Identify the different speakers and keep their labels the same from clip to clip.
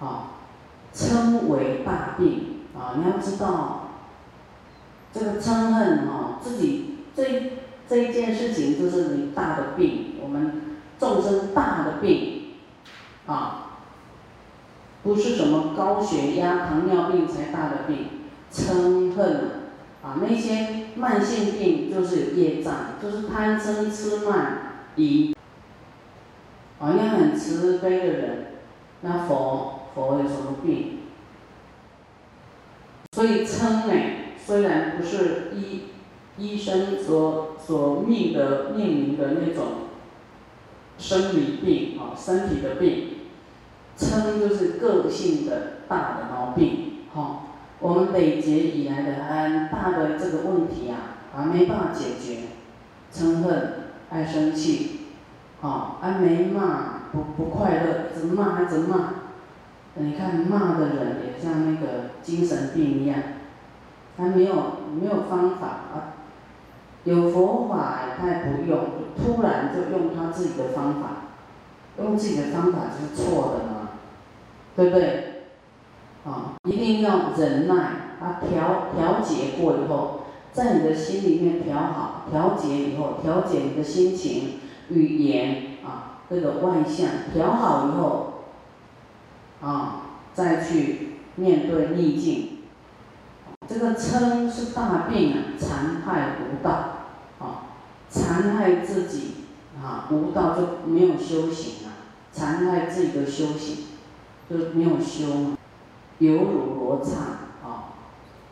Speaker 1: 啊，称为大病啊！你要知道，这个嗔恨啊，自己这这一件事情就是你大的病，我们众生大的病啊，不是什么高血压、糖尿病才大的病，嗔恨啊，那些慢性病就是业障，就是贪嗔痴慢疑。啊，要很慈悲的人，那佛佛有什么病？所以称呢，虽然不是医医生所所命的命名的那种生理病啊，身体的病，称就是个性的大的毛病，哈。我们累劫以来的很大的这个问题啊，还没办法解决，嗔恨、爱生气。啊，还没骂，不不快乐，一直骂，还直骂。你看骂的人也像那个精神病一样，他没有没有方法啊，有佛法他也不用，突然就用他自己的方法，用自己的方法就是错的嘛，对不对？啊，一定要忍耐，啊调调节过以后，在你的心里面调好，调节以后，调节你的心情。语言啊，这个外向调好以后，啊，再去面对逆境。这个嗔是大病啊，残害无道，啊，残害自己啊，无道就没有修行啊，残害自己的修行，就没有修嘛，犹如罗刹啊。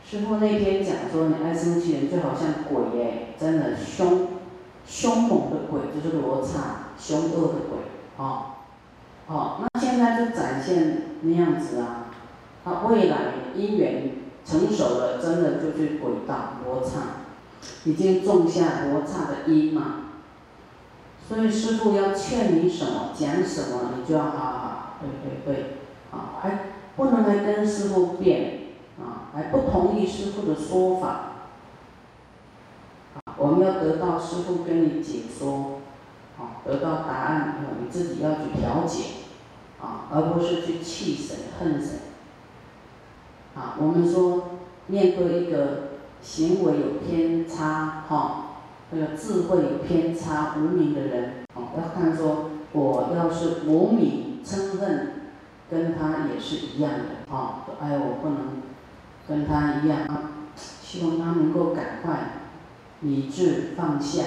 Speaker 1: 师傅那天讲说，你爱生气人就好像鬼耶，真的凶。凶猛的鬼就是罗刹，凶恶的鬼，啊，哦，那现在就展现那样子啊，他未来因缘成熟了，真的就去鬼道罗刹，已经种下罗刹的因嘛，所以师傅要劝你什么，讲什么，你就要好好，对对对，啊，还不能来跟师傅辩，啊，还不同意师傅的说法。我们要得到师傅跟你解说，啊，得到答案以后，你自己要去调解，啊，而不是去气谁恨谁。啊，我们说面对一个行为有偏差，哈，那个智慧有偏差、无名的人，啊，要看说我要是无名嗔恨，跟他也是一样的，啊，哎，我不能跟他一样啊，希望他能够赶快。理智放下，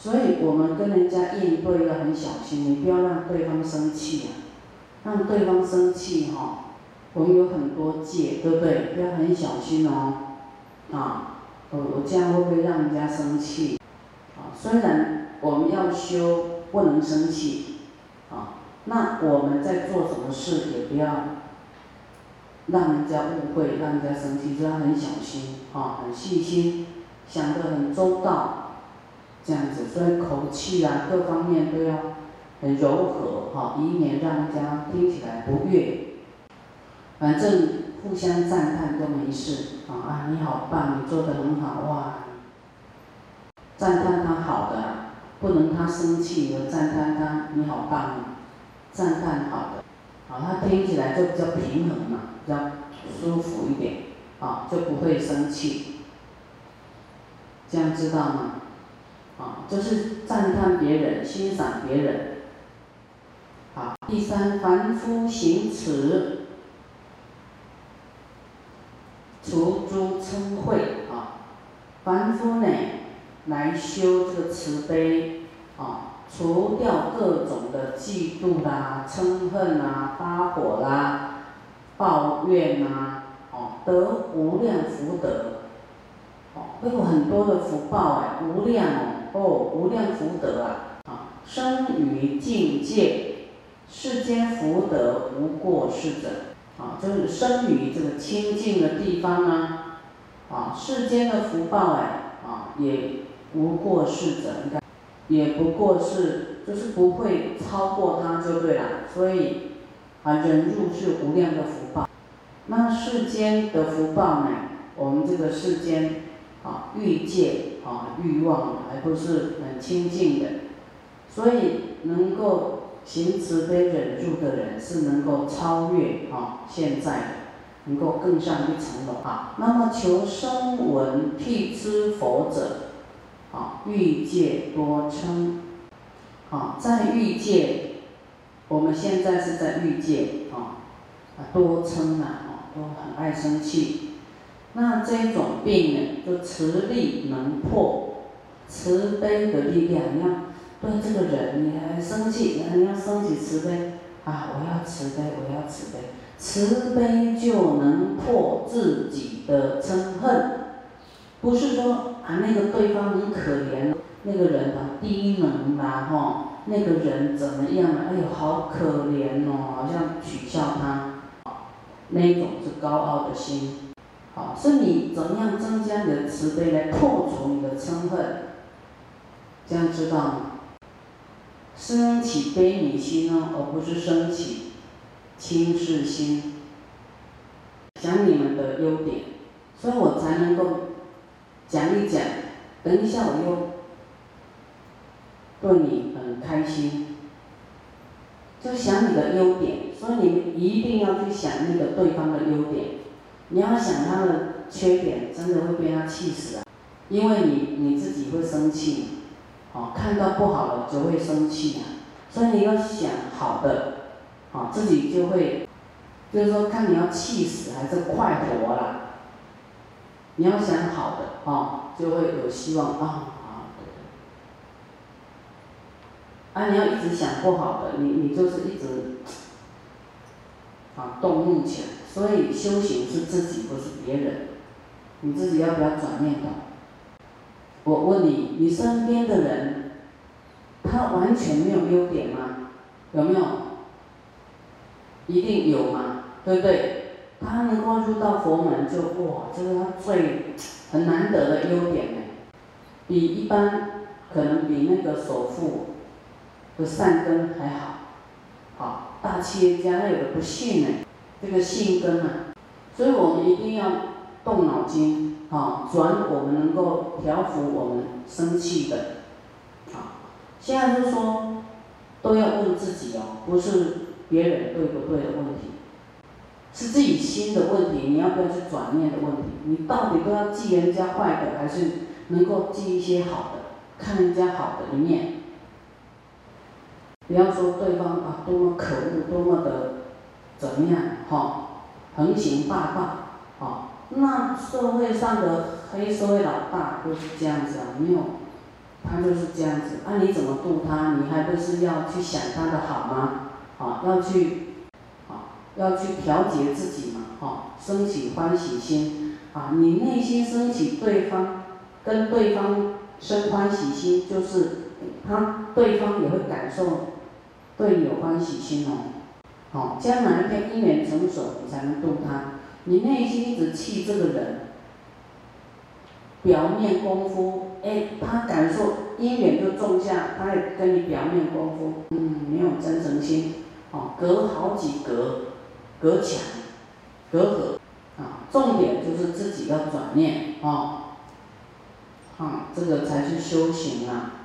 Speaker 1: 所以我们跟人家应对要很小心，你不要让对方生气啊，让对方生气哈，我们有很多戒，对不对？要很小心哦，啊，我我这样会不会让人家生气？啊，虽然我们要修不能生气，啊，那我们在做什么事也不要让人家误会，让人家生气，就要很小心啊，很细心。想得很周到，这样子，所以口气啊，各方面都要很柔和哈，以免让人家听起来不悦。反正互相赞叹都没事啊，你好棒，你做的很好哇！赞叹他好的，不能他生气而赞叹他你好棒，赞叹好的，啊，他听起来就比较平衡嘛，比较舒服一点，啊，就不会生气。这样知道吗？啊，就是赞叹别人、欣赏别人。好，第三，凡夫行慈，除诸嗔恚啊。凡夫呢，来修这个慈悲啊，除掉各种的嫉妒啦、嗔恨啦、发火啦、抱怨啦，哦，得无量福德。哦会有很多的福报哎，无量哦，哦无量福德啊！啊，生于境界，世间福德无过世者，啊，就是生于这个清净的地方啊，啊，世间的福报哎，啊，也无过世者，你看，也不过是，就是不会超过它就对了。所以，啊，人入是无量的福报。那世间的福报呢？我们这个世间。啊，欲界啊，欲望还不是很清净的，所以能够行慈悲忍住的人是能够超越啊现在的，能够更上一层楼啊。那么求声闻辟支佛者，啊欲界多称，啊在欲界，我们现在是在欲界啊，啊多称啊，啊都很爱生气。那这种病呢，就慈力能破，慈悲的力量，你要对这个人，你还生气，你要升起慈悲啊！我要慈悲，我要慈悲，慈悲就能破自己的嗔恨。不是说啊，那个对方很可怜，那个人啊低能啦，哈，那个人怎么样了？哎呦，好可怜哦，好像取笑他，那种是高傲的心。好，是你怎样增加你的慈悲来破除你的嗔恨？这样知道吗？升起悲悯心呢，而不是升起轻视心。讲你们的优点，所以我才能够讲一讲。等一下我又对你很开心，就想你的优点，所以你们一定要去想那个对方的优点。你要想他的缺点，真的会被他气死啊！因为你你自己会生气，哦，看到不好的就会生气啊。所以你要想好的，哦，自己就会，就是说看你要气死还是快活啦。你要想好的，哦，就会有希望啊啊！啊，你要一直想不好的，你你就是一直啊动怒起来。所以修行是自己，不是别人。你自己要不要转念头？我问你，你身边的人，他完全没有优点吗？有没有？一定有吗，对不对？他能够入到佛门，就哇，这是他最很难得的优点呢。比一般可能比那个首富的善根还好。好，大企业家他有的不信呢。这个性根啊，所以我们一定要动脑筋，啊，转我们能够调伏我们生气的，啊，现在是说都要问自己哦，不是别人对不对的问题，是自己心的问题，你要不要去转念的问题？你到底都要记人家坏的，还是能够记一些好的，看人家好的一面？不要说对方啊多么可恶，多么的。怎么样？哈，横行霸道，哦，那社会上的黑社会老大都是这样子啊，没有，他就是这样子。那你怎么度他？你还不是要去想他的好吗？啊，要去，啊，要去调节自己嘛，哈，升起欢喜心，啊，你内心升起对方，跟对方生欢喜心，就是他对方也会感受对你有欢喜心哦。好，将来一天因缘成熟，你才能度他。你内心一直气这个人，表面功夫，哎，他感受因缘就种下，他也跟你表面功夫，嗯，没有真诚心，哦，隔好几格，隔墙，隔阂，啊，重点就是自己要转念，哦，啊，这个才是修行啊。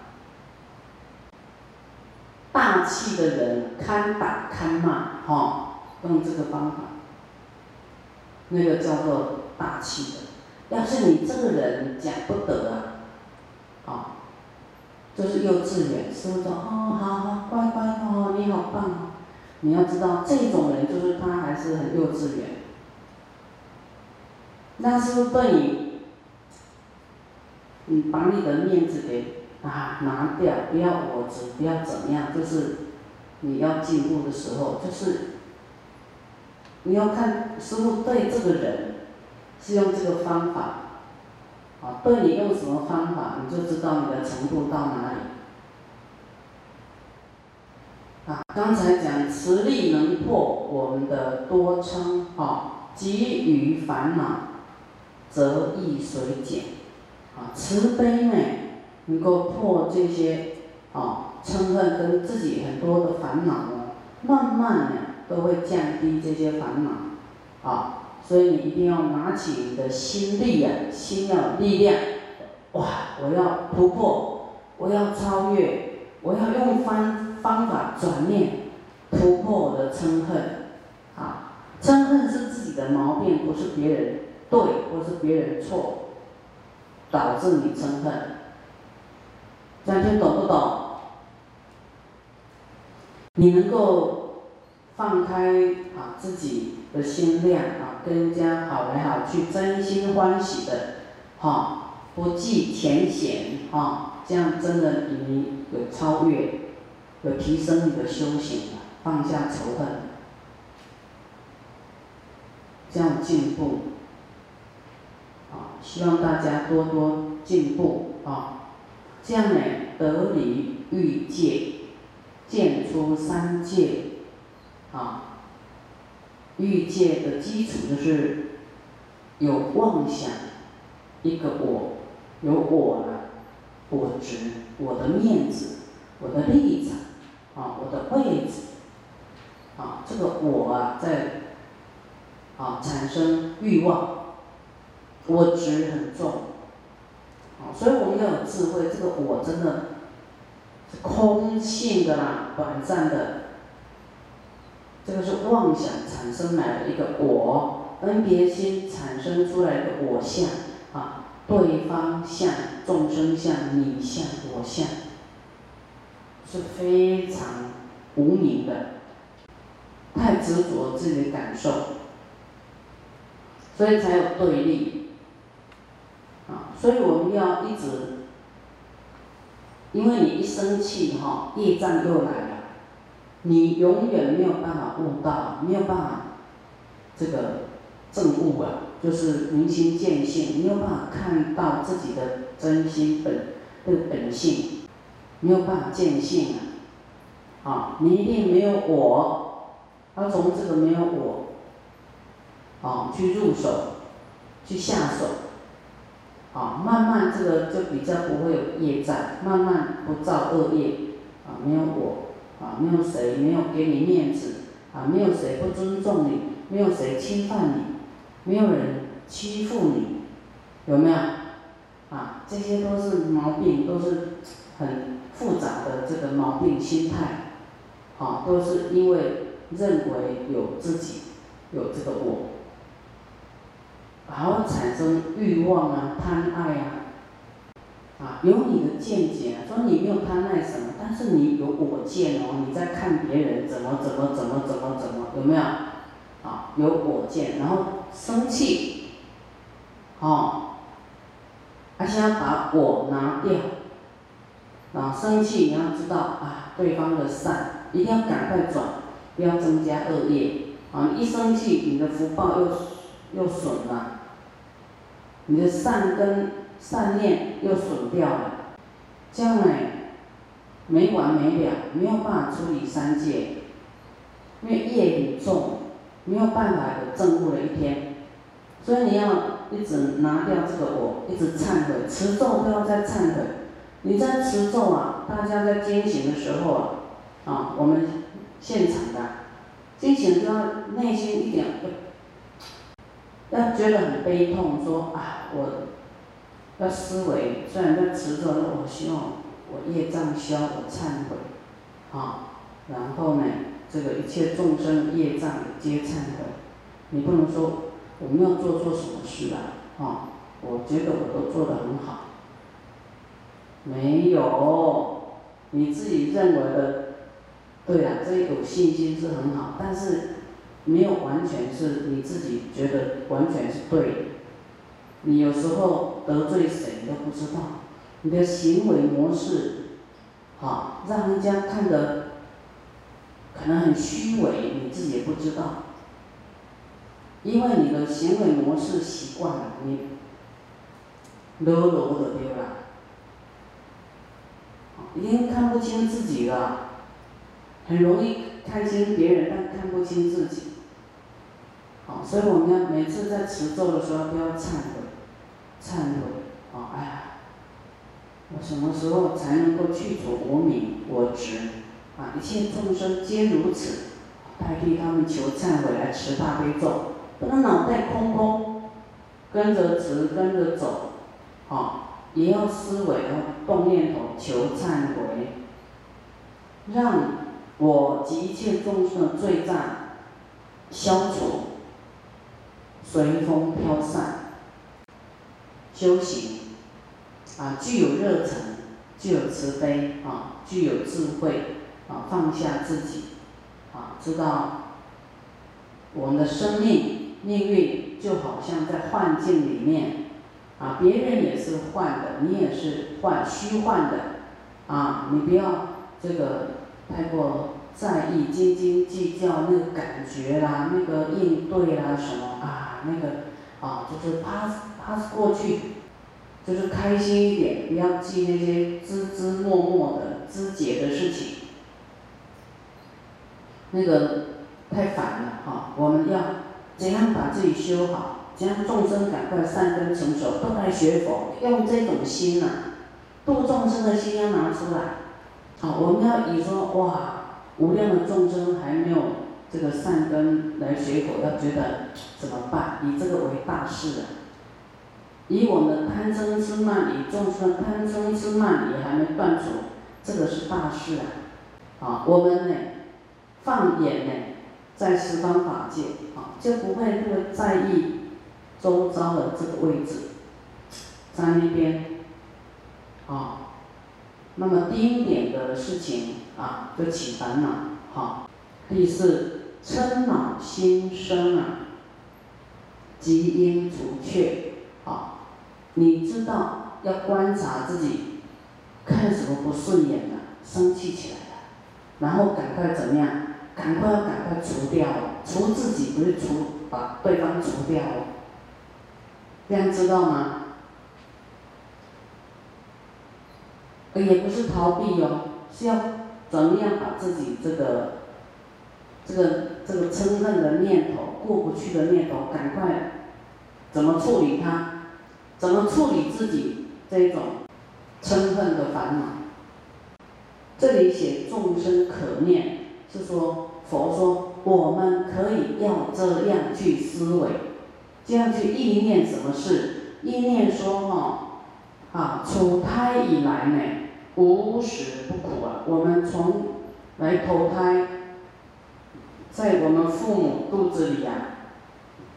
Speaker 1: 大气的人堪打堪骂，哈，用这个方法，那个叫做大气的。要是你这个人讲不得啊，啊，就是幼稚园，师傅说哦，好好，乖乖哦，你好棒哦。你要知道，这种人就是他还是很幼稚园。那是不是对你，你把你的面子给？啊，拿掉，不要我执，不要怎么样，就是你要进步的时候，就是你要看师傅对这个人是用这个方法，啊，对你用什么方法，你就知道你的程度到哪里。啊，刚才讲慈力能破我们的多嗔，啊，给予烦恼，则易随减，啊，慈悲呢？能够破这些啊嗔恨跟自己很多的烦恼呢，慢慢的都会降低这些烦恼，啊，所以你一定要拿起你的心力呀，心要有力量，哇，我要突破，我要超越，我要用方方法转念。突破我的嗔恨，啊，嗔恨是自己的毛病，不是别人对或是别人错，导致你嗔恨。这样听懂不懂？你能够放开啊自己的心量啊，跟人家好来好去，真心欢喜的，哈，不计前嫌，哈，这样真的你有超越，有提升你的修行，放下仇恨，这样进步，啊，希望大家多多进步啊，这样呢得离欲界。见出三界，啊，欲界的基础就是有妄想，一个我，有我了，我执，我的面子，我的立场，啊，我的位置，啊，这个我啊，在啊产生欲望，我执很重，所以我们要有智慧，这个我真的是。空性的啦，短暂的，这个是妄想产生来的一个我，分别心产生出来的我相啊，对方相、众生相、你相、我相，是非常无名的，太执着自己的感受，所以才有对立，所以我们要一直。因为你一生气哈，业障又来了，你永远没有办法悟道，没有办法这个证悟啊，就是明心见性，没有办法看到自己的真心本的本性，没有办法见性啊，啊，你一定没有我，要从这个没有我，啊，去入手，去下手。啊，慢慢这个就比较不会有业障，慢慢不造恶业，啊，没有我，啊，没有谁没有给你面子，啊，没有谁不尊重你，没有谁侵犯你，没有人欺负你，有没有？啊，这些都是毛病，都是很复杂的这个毛病心态，啊，都是因为认为有自己，有这个我。还会产生欲望啊、贪爱啊，啊，有你的见解啊，说你没有贪爱什么，但是你有我见哦，你在看别人怎么怎么怎么怎么怎么，有没有？啊，有我见，然后生气，哦，而且要把我拿掉，啊，生气你要知道啊，对方的善一定要赶快转，不要增加恶业，啊，一生气你的福报又又损了。你的善根、善念又损掉了，将来，没完没了，没有办法处理三界，因为业很重，没有办法有正悟的一天，所以你要一直拿掉这个我，一直忏悔，持咒都要在忏悔。你在持咒啊，大家在惊醒的时候啊，啊，我们现场的惊醒就要内心一点。要觉得很悲痛，说啊，我要思维，虽然在持咒，我希望我业障消，我忏悔，啊，然后呢，这个一切众生业障皆忏悔。你不能说我没有做错什么事啊，啊，我觉得我都做得很好。没有，你自己认为的，对啊，这有信心是很好，但是。没有完全是你自己觉得完全是对的，你有时候得罪谁都不知道，你的行为模式，好让人家看得可能很虚伪，你自己也不知道，因为你的行为模式习惯了，你裸裸的对吧？已经看不清自己了，很容易看清别人，但看不清自己。好，所以我们要每次在持咒的时候都要忏悔，忏悔，啊，哎呀，我什么时候才能够去除我名我执？啊，一切众生皆如此，代替他们求忏悔来持大悲咒，不能脑袋空空，跟着持跟着走，啊，也要思维，要动念头求忏悔，让我及一切众生的罪障消除，随风飘散。修行啊，具有热忱，具有慈悲啊，具有智慧啊，放下自己啊，知道我们的生命命运就好像在幻境里面啊，别人也是幻的，你也是幻虚幻的啊，你不要这个太过在意、斤斤计较那个感觉啦、那个应对啦什么啊，那个啊，就是 pass pass 过去。就是开心一点，不要记那些枝枝默默的枝节的事情，那个太烦了哈。我们要怎样把自己修好？怎样众生赶快善根成熟，都来学佛，用这种心呐，度众生的心要拿出来。好，我们要以说哇，无量的众生还没有这个善根来学佛，要觉得怎么办？以这个为大事啊。以我们贪嗔痴慢疑，众生贪嗔痴慢疑还没断除，这个是大事啊！啊，我们呢，放眼呢，在十方法界，啊，就不会那么在意周遭的这个位置，在那边，啊，那么低点的事情啊，就起烦恼，好。第四，嗔恼心生啊，即应除却啊。你知道要观察自己，看什么不顺眼的，生气起来了，然后赶快怎么样？赶快要赶快除掉，除自己不是除把对方除掉，这样知道吗？也不是逃避哦，是要怎么样把自己这个这个这个嗔恨的念头、过不去的念头，赶快怎么处理它？怎么处理自己这种嗔恨的烦恼？这里写众生可念，是说佛说我们可以要这样去思维，这样去意念什么事？意念说哈，啊，出胎以来呢，无时不苦啊。我们从来投胎，在我们父母肚子里啊，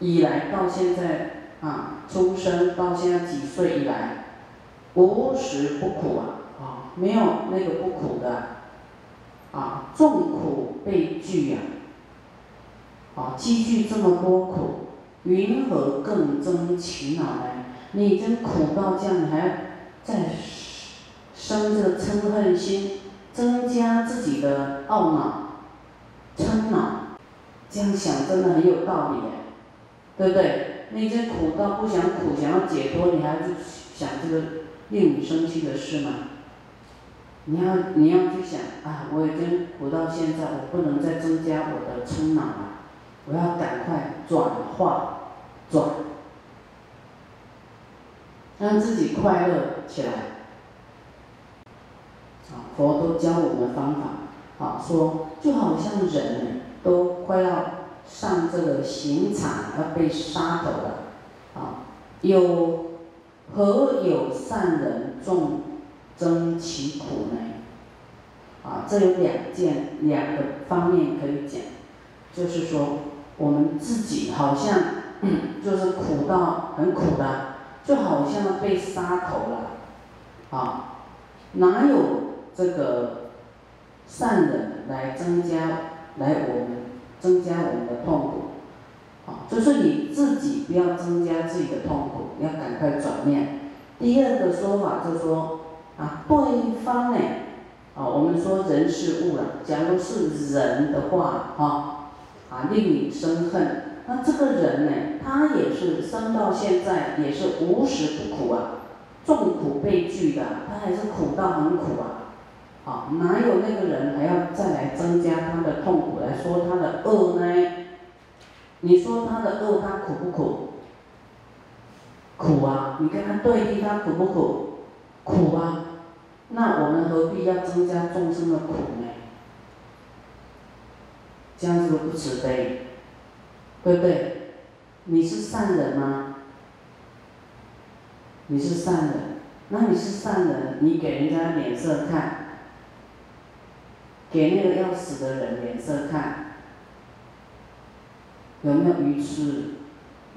Speaker 1: 以来到现在。啊，出生到现在几岁以来，无时不苦啊！啊，没有那个不苦的，啊，众苦被具呀，啊，积聚这么多苦，云何更增其恼呢？你已经苦到这样，你还要再生这个嗔恨心，增加自己的懊恼、嗔恼，这样想真的很有道理，对不对？你这苦到不想苦，想要解脱，你还去想这个令你生气的事吗？你要你要去想啊！我已经苦到现在，我不能再增加我的嗔恼了，我要赶快转化，转，让自己快乐起来。啊，佛都教我们方法，啊，说就好像人都快要。上这个刑场要被杀头了，啊，有何有善人众增其苦呢？啊，这有两件两个方面可以讲，就是说我们自己好像 就是苦到很苦的，就好像被杀头了，啊，哪有这个善人来增加来我们？增加我们的痛苦，好，就是你自己不要增加自己的痛苦，要赶快转念。第二个说法就是说，啊，对方呢，啊，我们说人是物了，假如是人的话，哈，啊，令你生恨，那这个人呢，他也是生到现在也是无时不苦啊，众苦被拒的，他还是苦到很苦啊。啊，哪有那个人还要再来增加他的痛苦来说他的恶呢？你说他的恶，他苦不苦？苦啊！你跟他对立，他苦不苦？苦啊！那我们何必要增加众生的苦呢？这样子不慈悲，对不对？你是善人吗？你是善人，那你是善人，你给人家脸色看。给那个要死的人脸色看，有没有愚痴？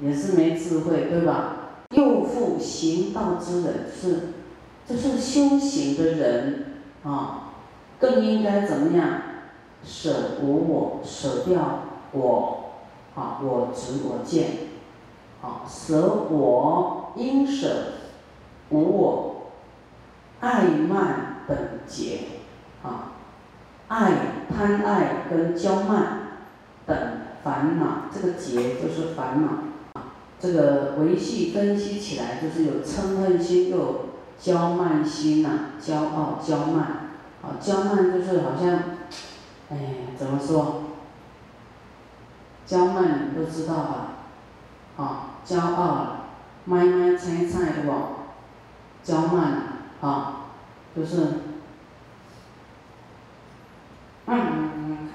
Speaker 1: 也是没智慧，对吧？又复行道之人是，就是修行的人啊，更应该怎么样？舍无我，舍掉我，啊，我执我见，啊，舍我应舍无我，爱慢等结，啊，爱贪爱跟骄慢等烦恼，这个结就是烦恼。这个维系分析起来，就是有嗔恨心，又有骄慢心呐，骄傲、骄慢，啊，骄慢就是好像，哎，怎么说？骄慢你都知道吧？啊，骄傲，卖卖菜菜对不？骄慢，啊，就是，嗯，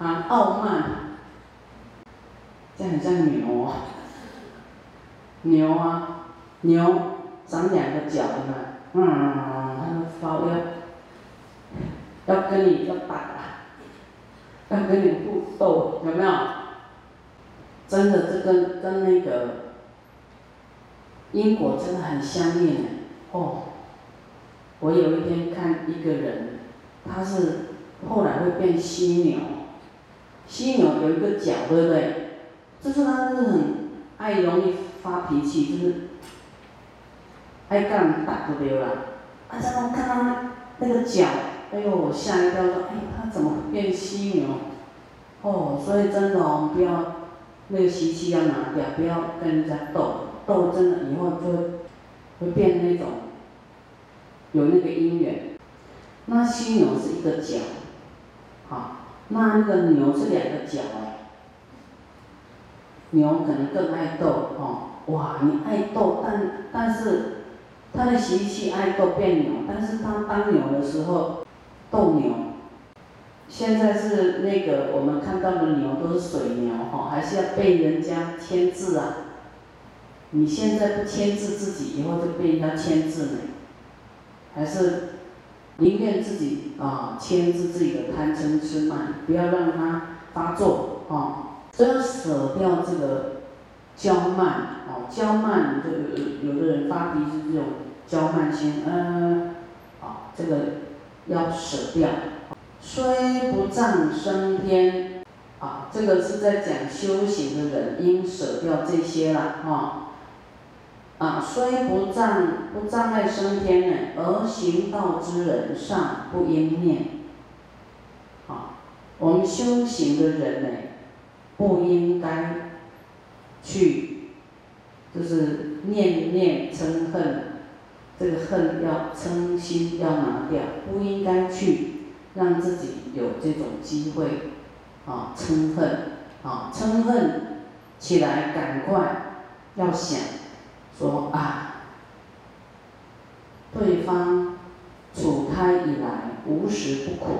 Speaker 1: 啊，傲慢。这很像牛啊，牛啊，牛长两个角的嘛，嗯，它发要要跟你要打，要跟你互斗，有没有？真的，这跟跟那个因果真的很相应哦。我有一天看一个人，他是后来会变犀牛，犀牛有一个角，对不对？就是他是很爱容易发脾气，就是爱干人打不丢啦。啊，然后看到他那个脚，哎呦，我吓一跳，说，哎，他怎么变犀牛？哦，所以真的哦，不要那个习气要拿掉，不要跟人家斗，斗真的以后就会变那种有那个姻缘。那犀牛是一个角，好，那那个牛是两个角哎。牛可能更爱斗哦，哇！你爱斗，但但是他的习气爱斗变牛，但是他当牛的时候斗牛。现在是那个我们看到的牛都是水牛哈，还是要被人家牵制啊？你现在不牵制自己，以后就被人家牵制了？还是宁愿自己啊牵制自己的贪嗔痴慢，不要让它发作啊？都要舍掉这个娇慢，啊，娇慢就有有的人发脾气这种娇慢心，嗯，啊，这个要舍掉。虽不障升天，啊，这个是在讲修行的人应舍掉这些了，哈。啊，啊虽不障不障碍升天呢，而行道之人尚不应念。啊，我们修行的人呢？不应该去，就是念念嗔恨，这个恨要嗔心要拿掉，不应该去让自己有这种机会啊嗔恨啊嗔恨起来，赶快要想说啊，对方处胎以来无时不苦，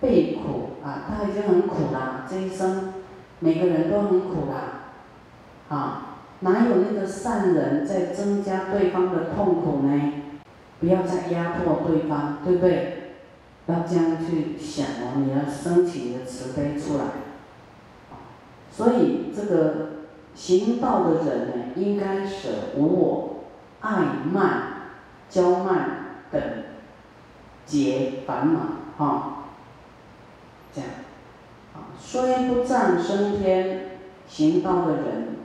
Speaker 1: 被苦啊，他已经很苦了，这一生。每个人都很苦啦，啊，哪有那个善人在增加对方的痛苦呢？不要再压迫对方，对不对？要这样去想哦，你要升起你的慈悲出来。所以这个行道的人呢，应该舍无我、爱慢、骄慢等结烦恼，哈，这样。啊虽不障升天行道的人，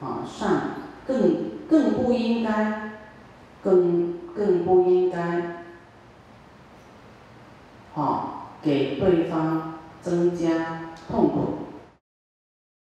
Speaker 1: 啊，善更更不应该，更更不应该，啊，给对方增加痛苦。